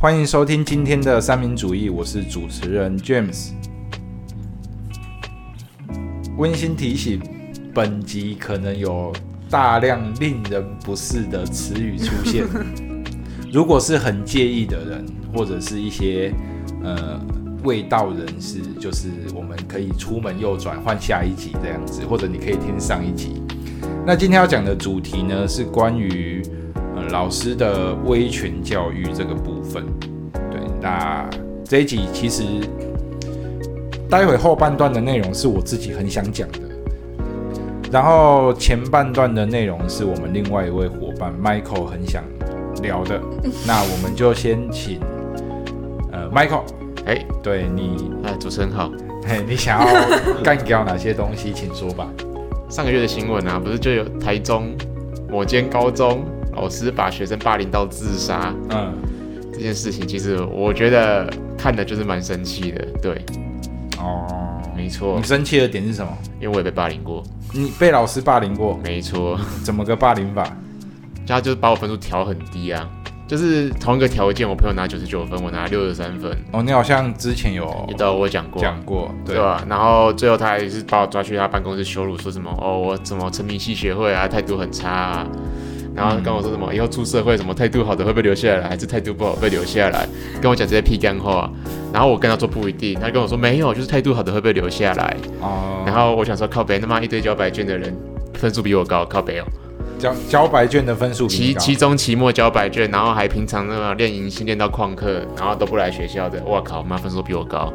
欢迎收听今天的三民主义，我是主持人 James。温馨提醒，本集可能有大量令人不适的词语出现。如果是很介意的人，或者是一些呃味道人士，就是我们可以出门右转换下一集这样子，或者你可以听上一集。那今天要讲的主题呢，是关于呃老师的威权教育这个部分。对，那这一集其实待会后半段的内容是我自己很想讲的，然后前半段的内容是我们另外一位伙伴 Michael 很想聊的。那我们就先请呃 Michael，哎，对你，哎，主持人好。嘿，你想要 干掉哪些东西，请说吧。上个月的新闻啊，不是就有台中某间高中老师把学生霸凌到自杀？嗯，这件事情其实我觉得看的就是蛮生气的。对，哦，没错你，生气的点是什么？因为我也被霸凌过。你被老师霸凌过？没错，怎么个霸凌法？他就是把我分数调很低啊，就是同一个条件，我朋友拿九十九分，我拿六十三分，哦，你好像之前有也都有我讲过。讲过，对对吧？然后最后他还是把我抓去他办公室羞辱，说什么哦，我怎么沉迷系学会啊，态度很差啊。然后跟我说什么以后出社会什么态度好的会被留下来，还是态度不好被留下来？跟我讲这些屁干话。然后我跟他说不一定，他跟我说没有，就是态度好的会被留下来。哦，然后我想说靠北，他妈一堆交白卷的人分数比我高，靠北哦。交交白卷的分数比期期中、期末交白卷，然后还平常那个练迎新练到旷课，然后都不来学校的，我靠，妈分数比我高，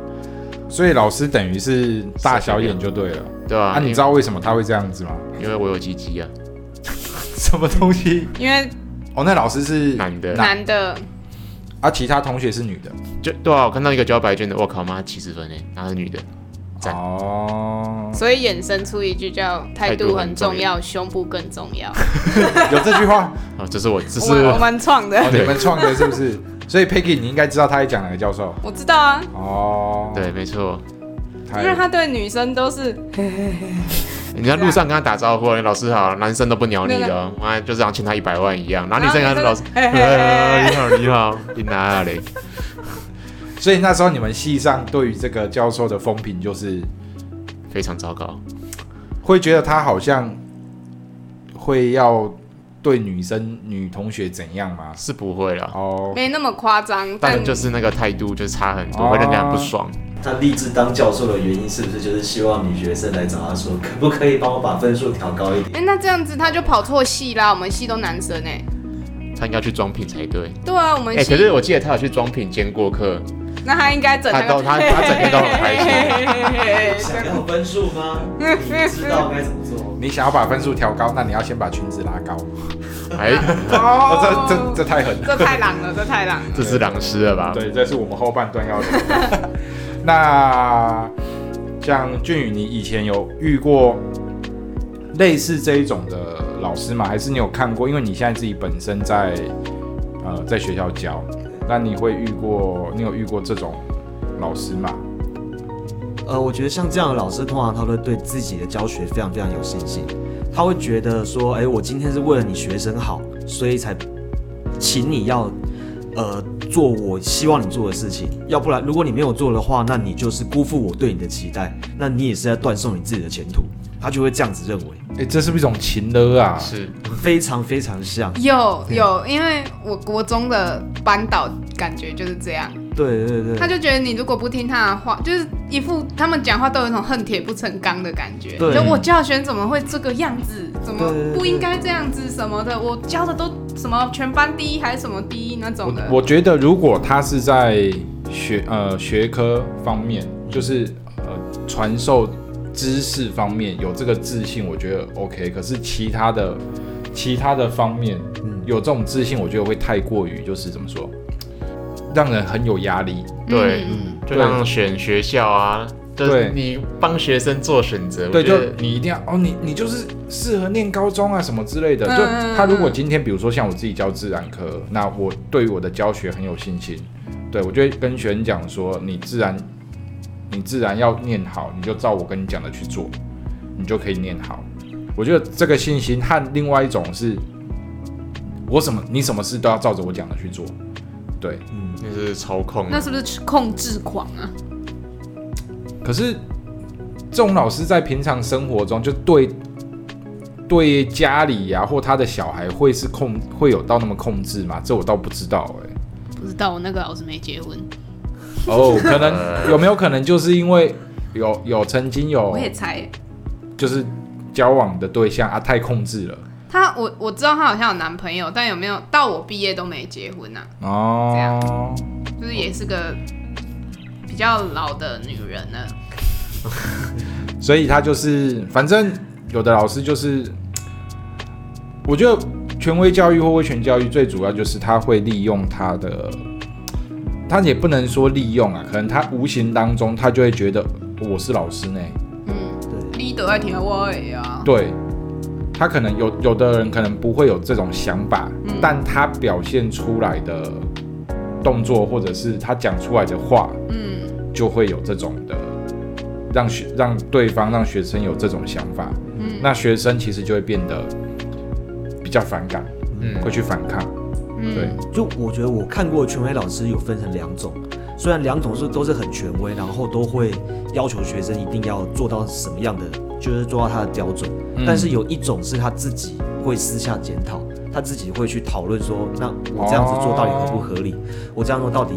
所以老师等于是大小眼就对了。对吧、啊，你知道为什么他会这样子吗？因为我有鸡鸡啊，什么东西？因为哦，那老师是男的，男。的。啊，其他同学是女的。就对啊，我看到一个交白卷的，我靠妈七十分诶，她是女的，赞。哦，所以衍生出一句叫“态度很重要，胸部更重要。有这句话，啊，这是我，这”，是我们创的。哦，，你们创的是不是？所以 Peggy，你应该知道他在讲哪个教授我知道啊，哦。对，没错。因为他对女生都是 你在路上跟他打招呼，老师好，男生都不鸟你的哦，妈就这样欠他一百万一样，然后女生跟他说老师，你好你好，你哪里？所以那时候你们系上对于这个教授的风评就是非常糟糕，会觉得他好像会要对女生女同学怎样吗？是不会了，哦，没那么夸张，但但就是那个态度就差很哦多，会让人家很不爽。他立志当教授的原因是不是就是希望女学生来找他说，可不可以帮我把分数调高一点哎、点？那这样子他就跑错系啦，我们系都男生哎、他应该去装品才对。对啊，我们哎、系，可是我记得他有去装品兼过课，那他应该整个他都他 他整天都很开心。想要分数吗？你知道该怎么做？你想要把分数调高，那你要先把裙子拉高。哎，哦，这这这太狠了。这太狼了，这太狼了。这是狼师了吧？对，这是我们后半段要的。那像俊宇，你以前有遇过类似这一种的老师吗？还是你有看过？因为你现在自己本身在呃在学校教，那你会遇过？你有遇过这种老师吗？呃，我觉得像这样的老师，通常他会对自己的教学非常非常有信心，他会觉得说，哎、我今天是为了你学生好，所以才请你要呃做我希望你做的事情，要不然如果你没有做的话，那你就是辜负我对你的期待，那你也是在断送你自己的前途，他就会这样子认为，哎、这是不是一种情勒啊？是。非常非常像，有有，因为我国中的班导感觉就是这样，对对对，他就觉得你如果不听他的话，就是一副他们讲话都有一种恨铁不成钢的感觉。对。就我教学怎么会这个样子？怎么不应该这样子什么的？我教的都什么全班第一还是什么第一那种的。我我觉得，如果他是在学呃学科方面，就是呃传授知识方面有这个自信，我觉得 OK。可是其他的其他的方面嗯有这种自信，我觉得会太过于就是怎么说，让人很有压力。对，嗯就像选学校啊，就是对你帮学生做选择，对，就你一定要哦，你你就是适合念高中啊什么之类的。嗯就他如果今天比如说像我自己教自然科，那我对于我的教学很有信心，对我就会跟学生讲说，你自然你自然要念好，你就照我跟你讲的去做，你就可以念好。我觉得这个信心和另外一种是，我什么你什么事都要照着我讲的去做，对，嗯，那是操控，那是不是控制狂啊？可是这种老师在平常生活中就对对家里呀、或他的小孩会是控会有到那么控制吗？这我倒不知道哎、不知道，我那个老师没结婚，哦，可能有没有可能就是因为有有曾经有我也猜。就是交往的对象啊太控制了他我我知道他好像有男朋友，但有没有到我毕业都没结婚呐、这样哦。就是也是个比较老的女人呢。所以他就是，反正有的老师就是，我觉得权威教育或威权教育最主要就是他会利用他的，他也不能说利用啊，可能他无形当中他就会觉得我是老师呢，嗯对，，leader 爱听我的呀。对。他可能有有的人可能不会有这种想法，嗯但他表现出来的动作或者是他讲出来的话，嗯就会有这种的，让学让对方让学生有这种想法，嗯。那学生其实就会变得比较反感，嗯。会去反抗。嗯，对。就我觉得我看过权威老师有分成两种，虽然两种是都是很权威，然后都会要求学生一定要做到什么样的，就是做到他的标准，嗯。但是有一种是他自己会私下检讨，他自己会去讨论说，那我这样子做到底合不合理？我这样做到底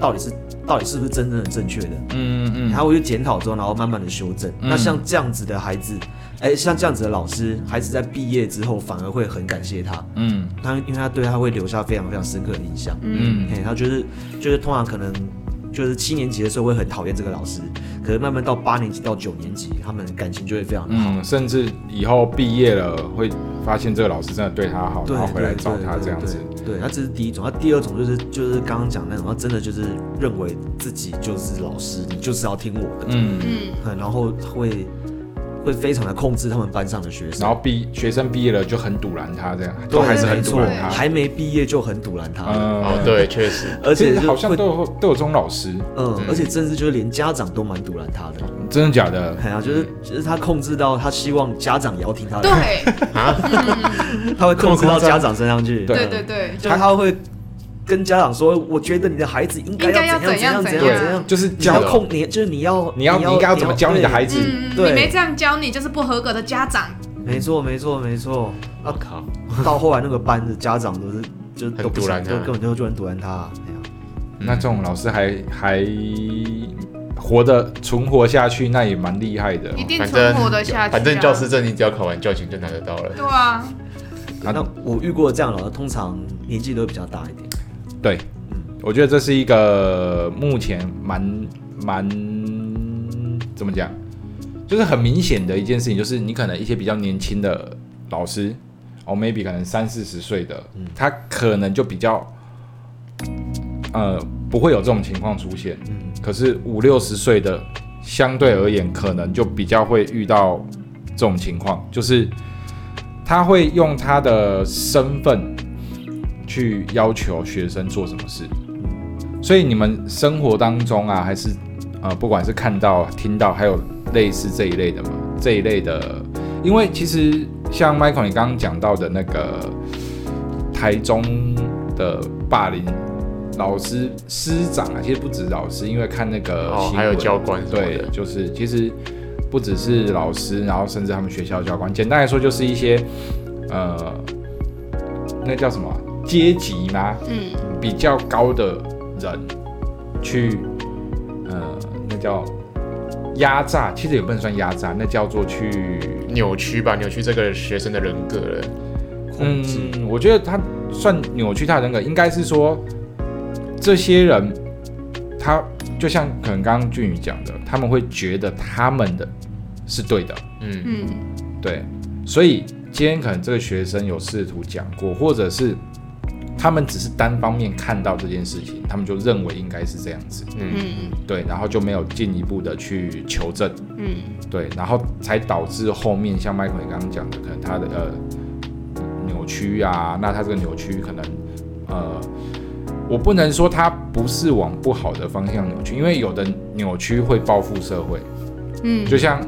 到底是到底是不是真正的正确的？嗯嗯然后我就检讨之后，然后慢慢的修正。嗯那像这样子的孩子，哎、像这样子的老师，孩子在毕业之后反而会很感谢他，嗯他因为他对他会留下非常非常深刻的印象。嗯嗯嘿，他就是就是通常可能就是七年级的时候会很讨厌这个老师，可是慢慢到八年级到九年级，他们感情就会非常的好。嗯，甚至以后毕业了会发现这个老师真的对他好，然后回来找他这样子。对，对，那这是第一种。那第二种就是就是刚刚讲那种，他真的就是认为自己就是老师，你就是要听我的，嗯，嗯嗯然后会会非常的控制他们班上的学生，然后毕学生毕业了就很堵拦他，这样都还是很堵拦他。还没毕业就很堵拦他，嗯。哦，，对，确实，而且好像会都有都有这种老师，嗯，嗯。而且甚至就是连家长都蛮堵拦他的，真的假的？哎呀，就是就是他控制到他希望家长也要听他的，对。他会控制到家长身上去，对。对对对，就他会跟家长说，我觉得你的孩子应该要要怎样怎样怎样怎样就是你要教控你，就是你要你要你应该要怎么教你的孩子？你没这样教你就是不合格的家长。没错没错没错。我靠，到后来那个班的家长都是就很都不拦他根本就就很堵拦他，那这种老师还还活得存活下去，那也蛮厉害的。一定存活得下去、啊。反正教师证你只要考完教勤就拿得到了。对啊，啊那我遇过这样老师，通常年纪都会比较大一点。对，我觉得这是一个目前蛮蛮怎么讲，就是很明显的一件事情，就是你可能一些比较年轻的老师，哦，maybe 可能三四十岁的，他可能就比较呃不会有这种情况出现，可是五六十岁的相对而言，可能就比较会遇到这种情况，就是他会用他的身份去要求学生做什么事。所以你们生活当中啊，还是呃，不管是看到、听到，还有类似这一类的嘛，这一类的，因为其实像 Michael 你刚刚讲到的那个台中的霸凌老师师长啊，其实不止老师，因为看那个哦，还有教官对的，，就是其实不只是老师，然后甚至他们学校教官，简单来说就是一些呃，那叫什么啊阶级吗？嗯，比较高的人去呃，那叫压榨，其实也不能算压榨，那叫做去扭曲吧，扭曲这个学生的人格了。嗯，我觉得他算扭曲他的人格，应该是说这些人，他就像可能刚刚俊宇讲的，他们会觉得他们的是对的，嗯，嗯，对，所以今天可能这个学生有试图讲过，或者是他们只是单方面看到这件事情，他们就认为应该是这样子，嗯，嗯，对，然后就没有进一步的去求证，嗯，对，然后才导致后面像麦克你刚刚讲的，可能他的呃扭曲啊，那他这个扭曲可能呃，我不能说他不是往不好的方向扭曲，因为有的扭曲会报复社会，嗯，就像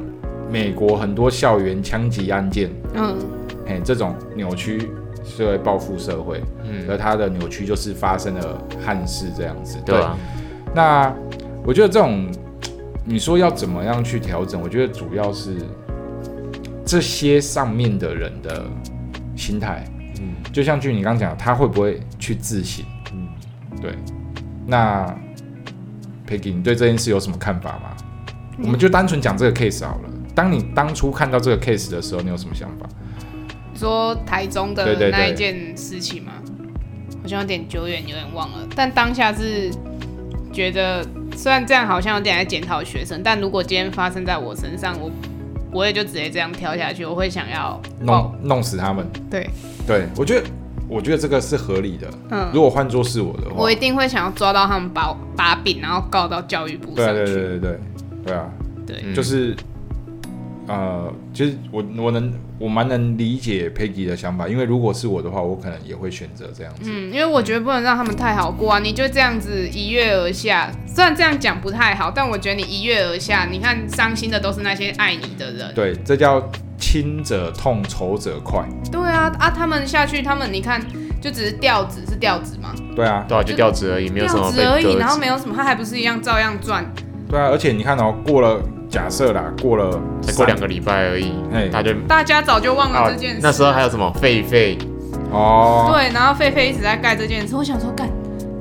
美国很多校园枪击案件，嗯，哎，这种扭曲是会报复社会，嗯，而他的扭曲就是发生了憾事这样子。对啊，那我觉得这种你说要怎么样去调整，我觉得主要是这些上面的人的心态。嗯就像据你刚讲，他会不会去自省？嗯，对，那 Peggy，你对这件事有什么看法吗？我们就单纯讲这个 case 好了。当你当初看到这个 case 的时候，你有什么想法？说台中的那一件事情吗？好像有点久远，有点忘了。但当下是觉得，虽然这样好像有点在检讨学生，但如果今天发生在我身上，我我也就直接这样跳下去，我会想要弄弄死他们？对，对我觉得，我觉得这个是合理的。嗯，如果换作是我的话，我一定会想要抓到他们把把柄，然后告到教育部对对上去。对对对对啊，对嗯就是呃，其实我我能我蛮能理解 Peggy 的想法，因为如果是我的话，我可能也会选择这样子。嗯，因为我觉得不能让他们太好过啊！你就这样子一跃而下，虽然这样讲不太好，但我觉得你一跃而下，你看伤心的都是那些爱你的人。对，这叫亲者痛，仇者快。对啊啊！他们下去，他们你看，就只是调子是调子嘛，对啊，对啊，就调子而已，没有什调么被子而已，然后没有什么，他还不是一样照样赚。对啊，而且你看哦，过了假设啦，过了三才过两个礼拜而已哎，他就大家早就忘了啊这件事。那时候还有什么狒狒，哦，对，然后狒狒一直在盖这件事，我想说干，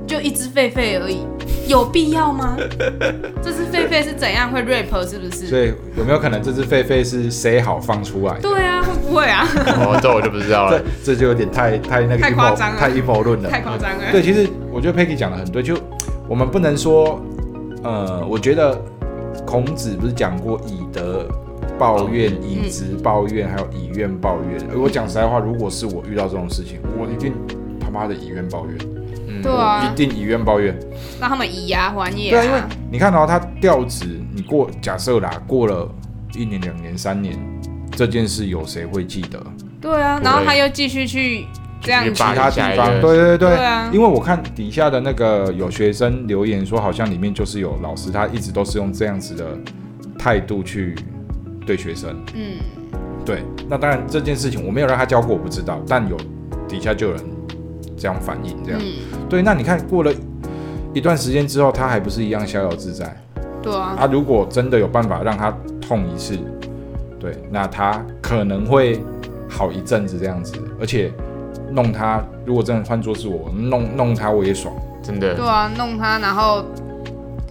就一只狒狒而已，有必要吗？这只狒狒是怎样会 rap 是不是？所以有没有可能这只狒狒是塞好放出来的？对啊，会不会啊？哦，这我就不知道了。这就有点太太那个太夸张了太阴谋论了。太夸张了。对，其实我觉得 Peggy 讲的很对，就我们不能说，呃，我觉得孔子不是讲过以德报怨、以直报怨，还有以怨报怨。而我讲实在话，如果是我遇到这种事情，我一定他妈的以怨报怨，嗯对啊一，定以怨报怨。让他们以牙还眼对啊，因为啊。你看到、他调职，你过假设啦，过了一年、两年、三年，这件事有谁会记得？对啊，然后他又继续去这样其他地方，对对对，对啊。因为我看底下的那个有学生留言说，好像里面就是有老师，他一直都是用这样子的态度去对学生。嗯，对，那当然这件事情我没有让他教过，我不知道，但有底下就有人这样反应，这样、嗯，对。那你看过了一段时间之后，他还不是一样逍遥自在？对啊，他如果真的有办法让他痛一次，对，那他可能会好一阵子这样子，而且弄他，如果真的换作是我，弄弄他我也爽。真的对啊，弄他，然后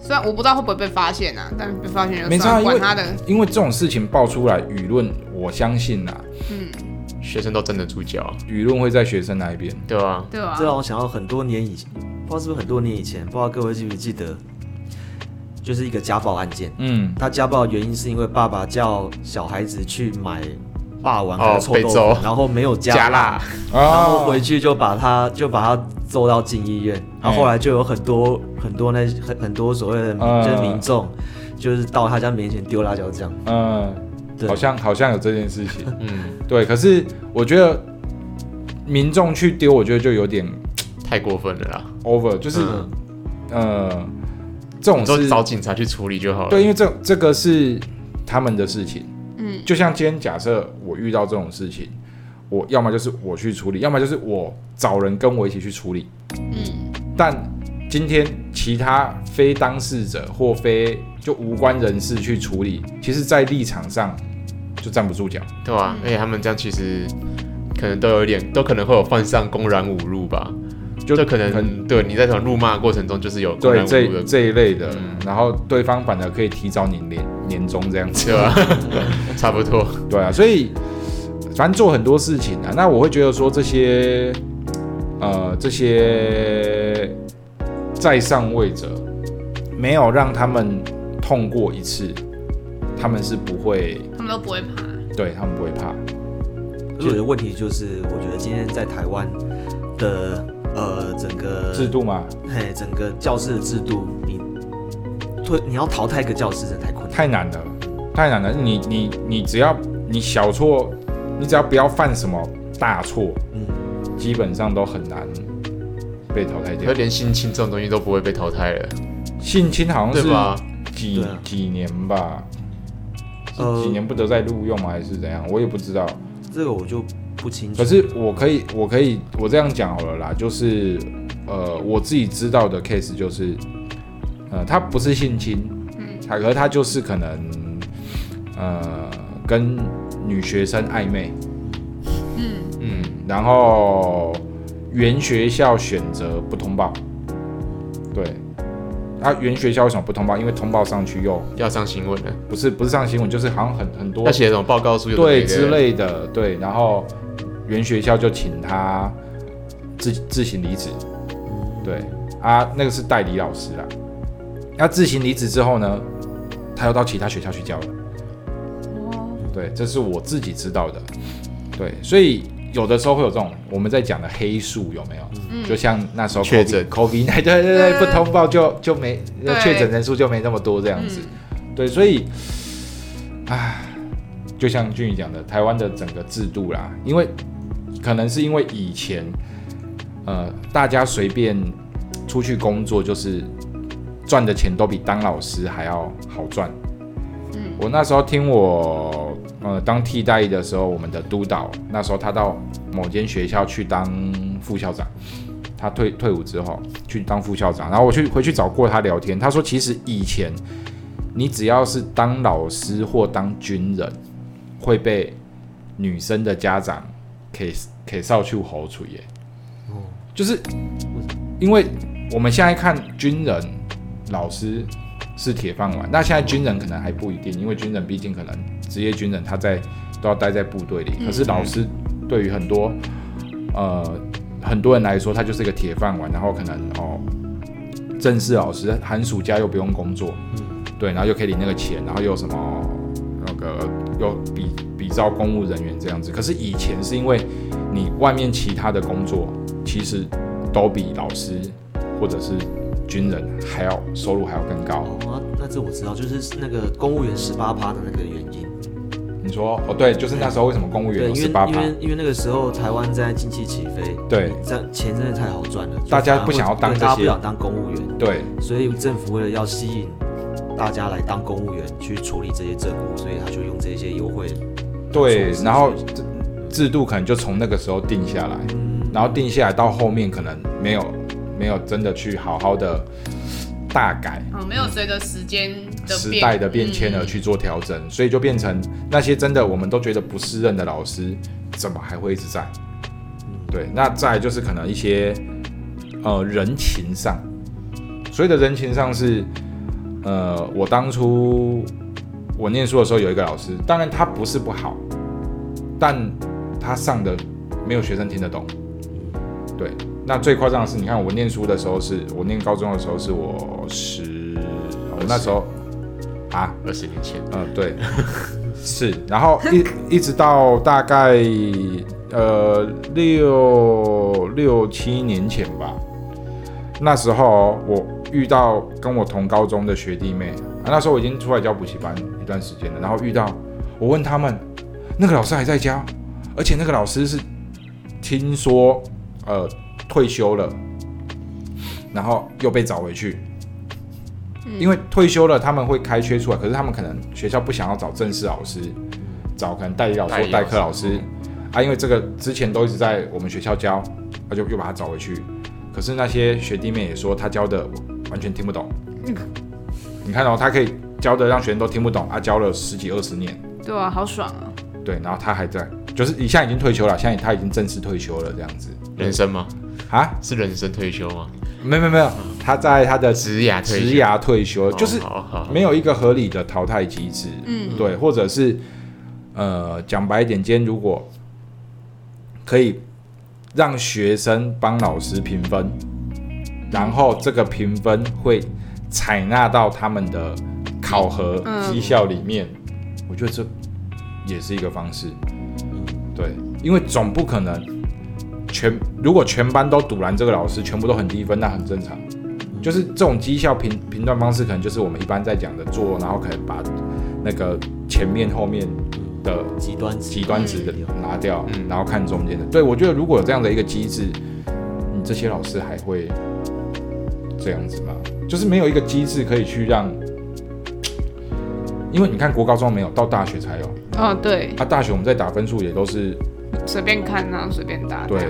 虽然我不知道会不会被发现啊，但被发现就没差因为算了，管他的。因为这种事情爆出来，舆论我相信呐、嗯，学生都站得住脚，舆论会在学生那一边。对吧？对啊这，让我想到很多年以前，不知道是不是很多年以前，不知道各位记不记得，就是一个家暴案件。嗯，他家暴的原因是因为爸爸叫小孩子去买霸王还哦是臭豆被揍。腐，然后没有加加辣，然后哦回去就把他就把他揍到进医院，然后后来就有很多很多那很很多所谓的民嗯。就是民众，就是到他家面前丢辣椒酱，嗯，对。好像好像有这件事情。嗯，对，可是我觉得民众去丢，我觉得就有点太过分了啦。over，就是、嗯。呃，这种你说是找警察去处理就好了。对，因为这这个是他们的事情。嗯，就像今天假设我遇到这种事情，我要么就是我去处理，要么就是我找人跟我一起去处理。嗯，但今天其他非当事者或非就无关人士去处理，其实在立场上就站不住脚。对啊，嗯而且他们这样其实可能都有一点，都可能会有犯上公然侮辱吧。就就可能很对你在这种辱骂过程中，就是有对这这一类的，嗯然后对方反而可以提早年年年终这样子。对吧？差不多。对啊，所以反正做很多事情啊，那我会觉得说这些呃这些在上位者没有让他们痛过一次，他们是不会，他们都不会怕。对他们不会怕。所以我的问题就是，我觉得今天在台湾的呃整个制度嘛，嘿，整个教室的制度，你推你要淘汰一个教师，真的太困难。太难了，太难了。你你你只要你小错，你只要不要犯什么大错，嗯，基本上都很难被淘汰掉就。连性侵这种东西都不会被淘汰了，性侵好像是？几几年吧，呃几年不得再录用吗？还是怎样？我也不知道。这个我就不清楚。可是我可以，我可以，我这样讲好了啦，就是呃，我自己知道的 case 就是，呃，他不是性侵，嗯，他可他就是可能呃跟女学生暧昧，嗯，嗯，然后原学校选择不通报，对，啊，原学校为什么不通报？因为通报上去又要上新闻了，不是不是上新闻，就是好像很很多要写什么报告书对之类的，对，然后原学校就请他自自行离职，对啊，那个是代理老师啦。那自行离职之后呢，他又到其他学校去教了。哦，对，这是我自己知道的。对，所以有的时候会有这种我们在讲的黑数，有没有？嗯就像那时候确诊 COVID，对对对对，嗯不通报就就没确诊人数就没那么多这样子。嗯对，所以，唉，就像俊宇讲的，台湾的整个制度啦，因为可能是因为以前，呃，大家随便出去工作，就是赚的钱都比当老师还要好赚。嗯我那时候听我呃当替代役的时候，我们的督导那时候他到某间学校去当副校长，他退退伍之后去当副校长，然后我去回去找过他聊天，他说其实以前你只要是当老师或当军人，会被女生的家长给给少去吼出耶，哦，就是因为我们现在看军人老师是铁饭碗，那现在军人可能还不一定，因为军人毕竟可能职业军人他在都要待在部队里，嗯。可是老师对于很多呃很多人来说，他就是一个铁饭碗，然后可能哦正式老师寒暑假又不用工作，对，然后又可以领那个钱，然后又有什么那个又比比照公务人员这样子。可是以前是因为你外面其他的工作其实都比老师或者是军人还要收入还要更高。哦，那那这我知道，就是那个公务员十八趴的那个原因。你说哦，对，就是那时候为什么公务员十八趴？因为因为那个时候台湾在经济起飞，对，这钱真的太好赚了，大家不想要当这些大家不想当公务员，对所以政府为了要吸引大家来当公务员去处理这些政务，所以他就用这些优惠。对然后制制度可能就从那个时候定下来，嗯然后定下来到后面可能没有没有真的去好好的大改。哦，没有随着时间的时代的变迁而嗯去做调整，所以就变成那些真的我们都觉得不适任的老师，怎么还会一直在？对，那再就是可能一些呃人情上，所谓的人情上是呃，我当初我念书的时候有一个老师，当然他不是不好，但他上的没有学生听得懂。对，那最夸张的是，你看我念书的时候是，我念高中的时候是我十，我那时候啊，二十年前，嗯，对，是，然后一一直到大概呃六六七年前吧，那时候我遇到跟我同高中的学弟妹，啊，那时候我已经出来教补习班一段时间了，然后遇到我问他们，那个老师还在教，而且那个老师是听说呃退休了，然后又被找回去。因为退休了，他们会开缺出来，可是他们可能学校不想要找正式老师，找可能代理老师代课老师啊，因为这个之前都一直在我们学校教，他就又把他找回去。可是那些学弟妹也说他教的完全听不懂。你看哦，他可以教的让学生都听不懂啊，教了十几二十年，对啊，好爽啊！对，然后他还在，就是你现在已经退休了，现在他已经正式退休了这样子人生吗？啊？是人生退休吗？没有没有没有，他在他的职涯退休职涯退休，就是没有一个合理的淘汰机制。嗯，对，或者是呃，讲白一点，今天如果可以让学生帮老师评分，然后这个评分会采纳到他们的考核嗯绩效里面，我觉得这也是一个方式。对，因为总不可能全如果全班都堵拦这个老师，全部都很低分，那很正常。就是这种绩效评评断方式，可能就是我们一般在讲的做，然后可能把那个前面后面的极端极端值的拿掉，嗯然后看中间的。对我觉得如果有这样的一个机制，你这些老师还会这样子吗？就是没有一个机制可以去让，因为你看国高中没有，到大学才有。哦，对，啊，大学我们在打分数也都是随便看，然后随便打。对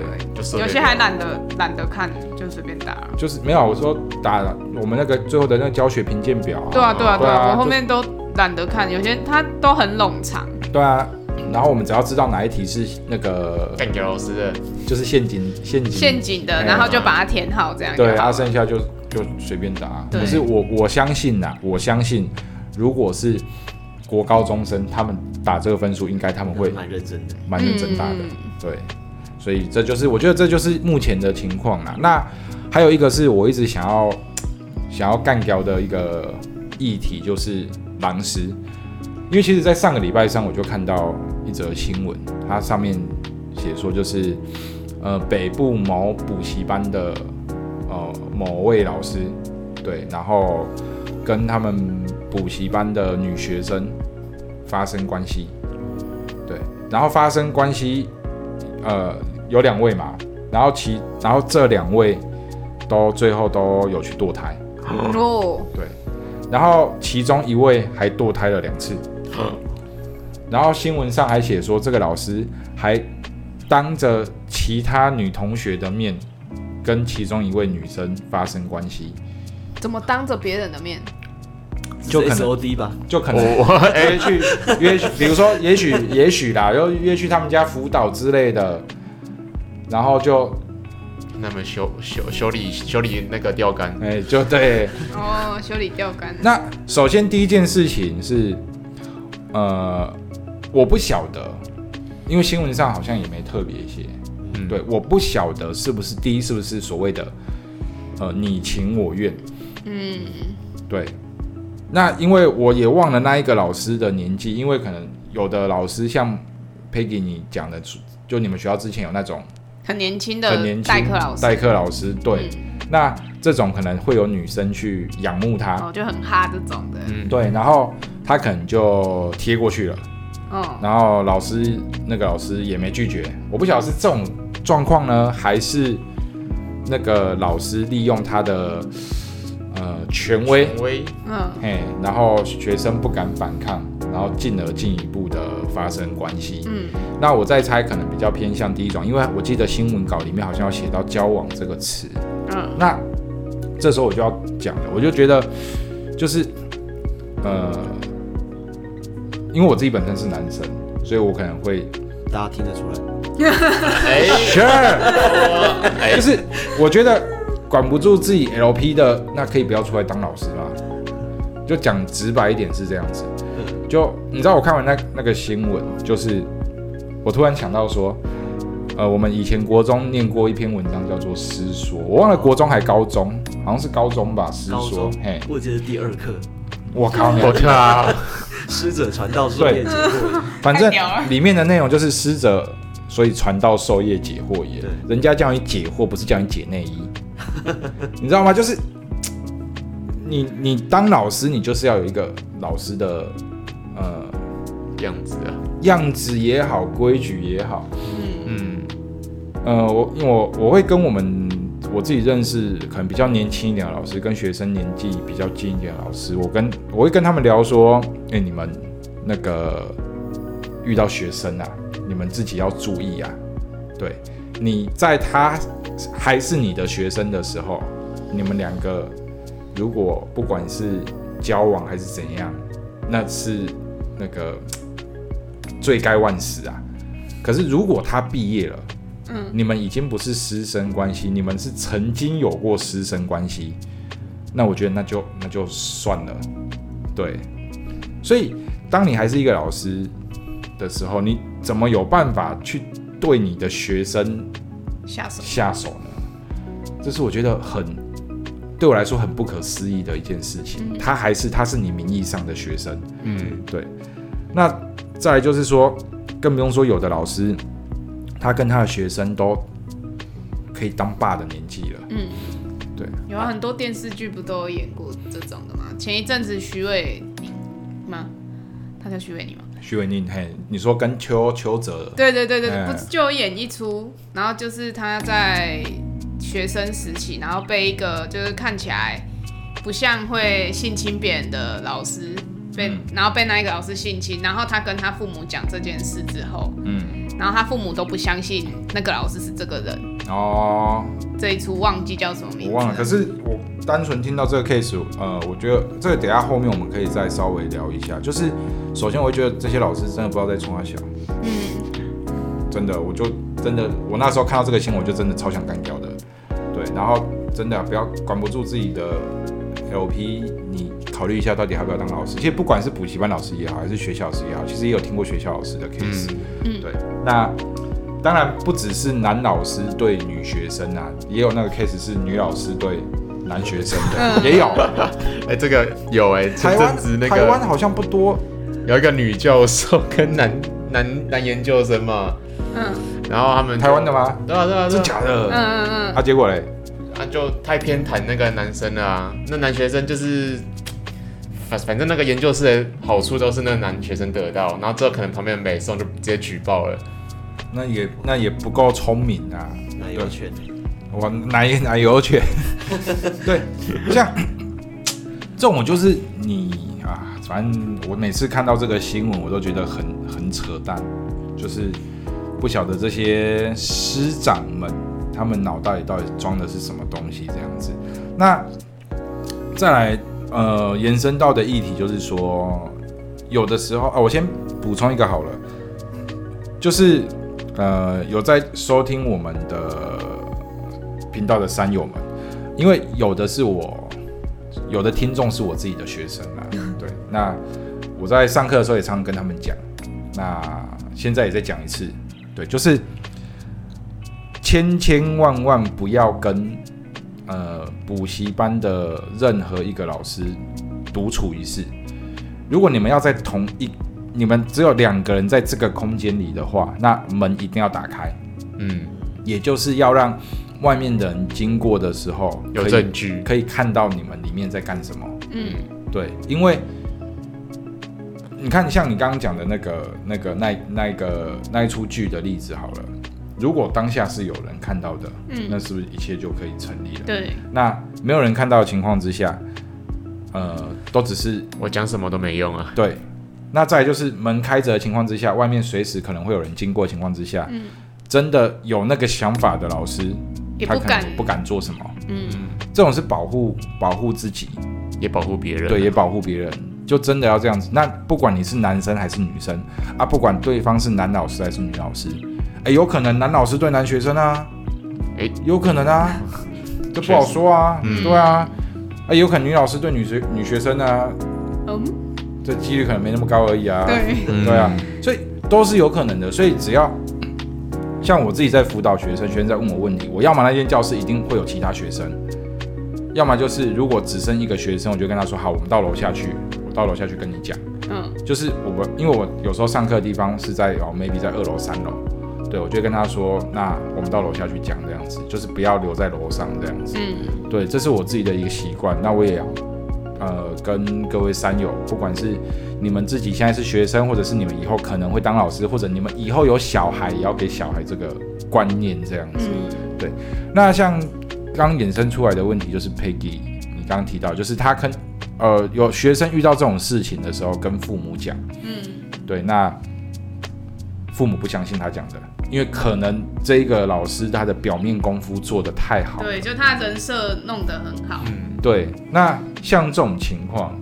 有些还懒得懒得看，就随便打。就是没有我说打我们那个最后的那个教学评鉴表啊，对啊，对啊，对对啊啊，我后面都懒得看，有些它都很冗长。对啊，然后我们只要知道哪一题是那个感觉老师的，就是陷阱陷阱陷阱的，哎然后就把它填好，这样就对，好了啊，剩下就就随便打。对可是我我相信呐，我相信如果是国高中生，他们打这个分数，应该他们会蛮认真的。蛮认真打的。嗯对，所以这就是我觉得这就是目前的情况啦。那还有一个是我一直想要想要干掉的一个议题，就是狼师。因为其实，在上个礼拜上，我就看到一则新闻，它上面写说，就是呃北部某补习班的呃某位老师，对，然后跟他们补习班的女学生发生关系，对，然后发生关系，呃，有两位嘛，然后其然后这两位都最后都有去堕胎，哦，对，然后其中一位还堕胎了两次，嗯然后新闻上还写说这个老师还当着其他女同学的面跟其中一位女生发生关系，怎么当着别人的面？就可能 S O D 吧，就可能我 约去约，比如说也许也许啦，又约去他们家辅导之类的，然后就那么修修修理修理那个钓竿，哎、就对。哦，修理钓竿。那首先第一件事情是，呃，我不晓得，因为新闻上好像也没特别写，嗯。对，我不晓得是不是第一是不是所谓的呃你情我愿，嗯，对。那因为我也忘了那一个老师的年纪，因为可能有的老师像 Peggy 你讲的，就你们学校之前有那种很年轻的很年轻代课老师，代课老师，对，嗯。那这种可能会有女生去仰慕他，哦，就很哈这种的。嗯，对，然后他可能就贴过去了。哦，然后老师那个老师也没拒绝，我不晓得是这种状况呢，还是那个老师利用他的呃权威，权威，嗯，嘿，然后学生不敢反抗，然后进而进一步的发生关系。嗯，那我在猜，可能比较偏向第一种，因为我记得新闻稿里面好像要写到交往这个词。嗯，那这时候我就要讲了，我就觉得就是呃，因为我自己本身是男生，所以我可能会大家听得出来。哎就是我觉得管不住自己 LP 的，那可以不要出来当老师啦？就讲直白一点是这样子。就你知道我看完那那个新闻，就是我突然想到说，呃，我们以前国中念过一篇文章叫做《诗说》，我忘了国中还高中，好像是高中吧，《诗说。嘿，我记得是第二课，我靠，你我靠，师者传道授业解惑。反正里面的内容就是师者，所以传道授业解惑也。人家叫你解惑，不是叫你解内衣，你知道吗？就是你你当老师，你就是要有一个老师的呃样子啊，样子也好，规矩也好。嗯，呃，我因为我我会跟我们我自己认识可能比较年轻一点的老师，跟学生年纪比较近一点的老师，我跟我会跟他们聊说，哎、你们那个遇到学生啊，你们自己要注意啊。对，你在他还是你的学生的时候，你们两个如果不管是交往还是怎样，那是那个罪该万死啊。可是如果他毕业了，嗯，你们已经不是师生关系，你们是曾经有过师生关系，那我觉得那就那就算了，对。所以当你还是一个老师的时候，你怎么有办法去对你的学生下手。下手呢？这是我觉得很对我来说很不可思议的一件事情。嗯他还是他是你名义上的学生，嗯，对，那再来就是说，更不用说有的老师，他跟他的学生都可以当爸的年纪了。嗯，对，有啊，很多电视剧不都有演过这种的吗？前一阵子徐伟宁吗？他叫徐伟宁吗？徐伟宁，嘿，你说跟邱邱泽，对对对对，哎不是就有演一出，然后就是他在学生时期，然后被一个就是看起来不像会性侵别人的老师被，嗯然后被那一个老师性侵，然后他跟他父母讲这件事之后，嗯，然后他父母都不相信那个老师是这个人。哦，这一出忘记叫什么名字，我忘了。可是我单纯听到这个 case，呃，我觉得这个等下后面我们可以再稍微聊一下。就是首先我会觉得这些老师真的不知道在冲他小，嗯，真的，我就真的我那时候看到这个新闻，我就真的超想干掉的。对，然后真的不要管不住自己的 LP，你考虑一下到底要不要当老师。其实不管是补习班老师也好，还是学校老师也好，其实也有听过学校老师的 case。嗯对，那当然不只是男老师对女学生啊，也有那个 case 是女老师对男学生的，嗯也有。哎、这个有哎、前台湾那个台湾好像不多，有一个女教授跟男男男研究生嘛，嗯然后他们台湾的？吗？对啊对啊，对啊真假的？嗯嗯嗯，啊，结果嘞，啊，就太偏袒那个男生了啊。那男学生就是，反反正那个研究室的好处都是那个男学生得到，然后之后可能旁边的美颂就直接举报了。那也那也不够聪明啊。奶油犬，我奶奶油犬，对，像这种就是你啊，反正我每次看到这个新闻，我都觉得很很扯淡，就是不晓得这些师长们他们脑袋里到底装的是什么东西这样子。那再来呃延伸到的议题就是说，有的时候啊，我先补充一个好了，就是呃有在收听我们的频道的山友们，因为有的是我，有的听众是我自己的学生啊，对，那我在上课的时候也常常跟他们讲，那现在也再讲一次，对，就是千千万万不要跟呃补习班的任何一个老师独处一室，如果你们要在同一，你们只有两个人在这个空间里的话，那门一定要打开。嗯，也就是要让外面的人经过的时候有可以证据。可以看到你们里面在干什么。嗯，对，因为你看，像你刚刚讲的那个、那个、那那一个那一出剧的例子好了，如果当下是有人看到的，嗯那是不是一切就可以成立了？对，那没有人看到的情况之下，呃，都只是我讲什么都没用啊。对。那再来就是门开着的情况之下，外面随时可能会有人经过的情况之下，嗯真的有那个想法的老师，他敢可能不敢做什么。嗯这种是保护保护自己，也保护别人。对，也保护别人，就真的要这样子。那不管你是男生还是女生啊，不管对方是男老师还是女老师，哎、有可能男老师对男学生啊，哎。有可能啊，这不好说啊，嗯。对啊，哎、有可能女老师对女学女学生啊，嗯，这几率可能没那么高而已啊，对，嗯。对啊，所以都是有可能的。所以只要像我自己在辅导学生，学生在问我问题，我要么那间教室一定会有其他学生，要么就是如果只剩一个学生，我就跟他说好，我们到楼下去，我到楼下去跟你讲。嗯。就是我们因为我有时候上课的地方是在哦，maybe 在二楼、三楼，对我就会跟他说，那我们到楼下去讲这样子，就是不要留在楼上这样子。嗯对，这是我自己的一个习惯。那我也要呃跟各位山友，不管是你们自己现在是学生，或者是你们以后可能会当老师，或者你们以后有小孩，也要给小孩这个观念这样子。嗯那像刚衍生出来的问题，就是 Peggy，你刚刚提到，就是他跟呃有学生遇到这种事情的时候，跟父母讲，嗯对，那父母不相信他讲的，因为可能这一个老师他的表面功夫做得太好，对，就他人设弄得很好，嗯，对，那像这种情况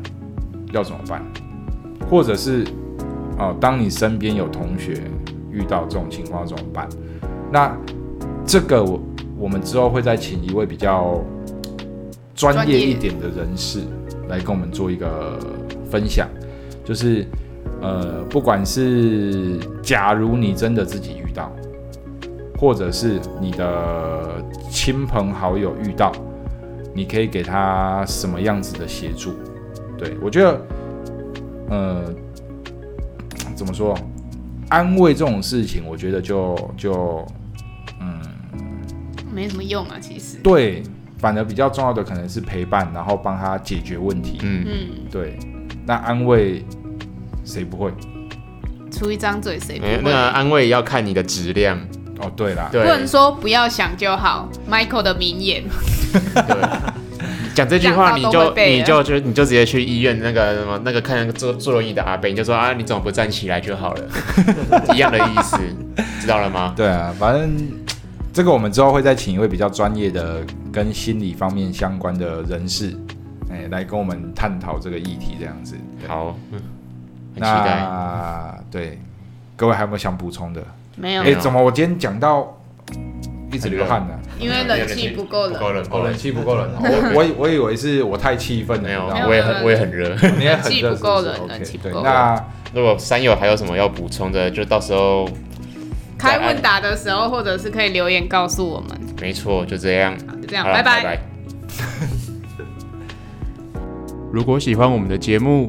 要怎么办？或者是哦、当你身边有同学遇到这种情况怎么办？那这个我我们之后会再请一位比较专业一点的人士来跟我们做一个分享，就是呃，不管是假如你真的自己遇到，或者是你的亲朋好友遇到。你可以给他什么样子的协助？对我觉得，呃，怎么说？安慰这种事情，我觉得就就嗯，没什么用啊，其实，对，反而比较重要的可能是陪伴，然后帮他解决问题。嗯，嗯，对，那安慰谁不会？出一张嘴谁不会，那？安慰要看你的质量。哦，对啦，不能说不要想就好，Michael 的名言，对，讲这句话，你就你就就你就直接去医院那个什么那个看那个坐坐轮椅的阿伯，你就说啊，你怎么不站起来就好了，一样的意思，知道了吗？对啊，反正这个我们之后会再请一位比较专业的跟心理方面相关的人士，哎，来跟我们探讨这个议题，这样子。好，嗯很期待。那对各位还有没有想补充的？没有哎，，怎么我今天讲到一直流汗呢？因为冷气不够冷，不够冷，哦，冷气不够冷哦，我我以我以为是我太气愤了，没有你知道，吗我也很我也很热。你也很冷气热不够冷冷气 OK，对，不够那如果三友还有什么要补充的，就到时候开问答的时候，或者是可以留言告诉我们。没错，就这样。好，就这样，好了拜拜。拜。如果喜欢我们的节目，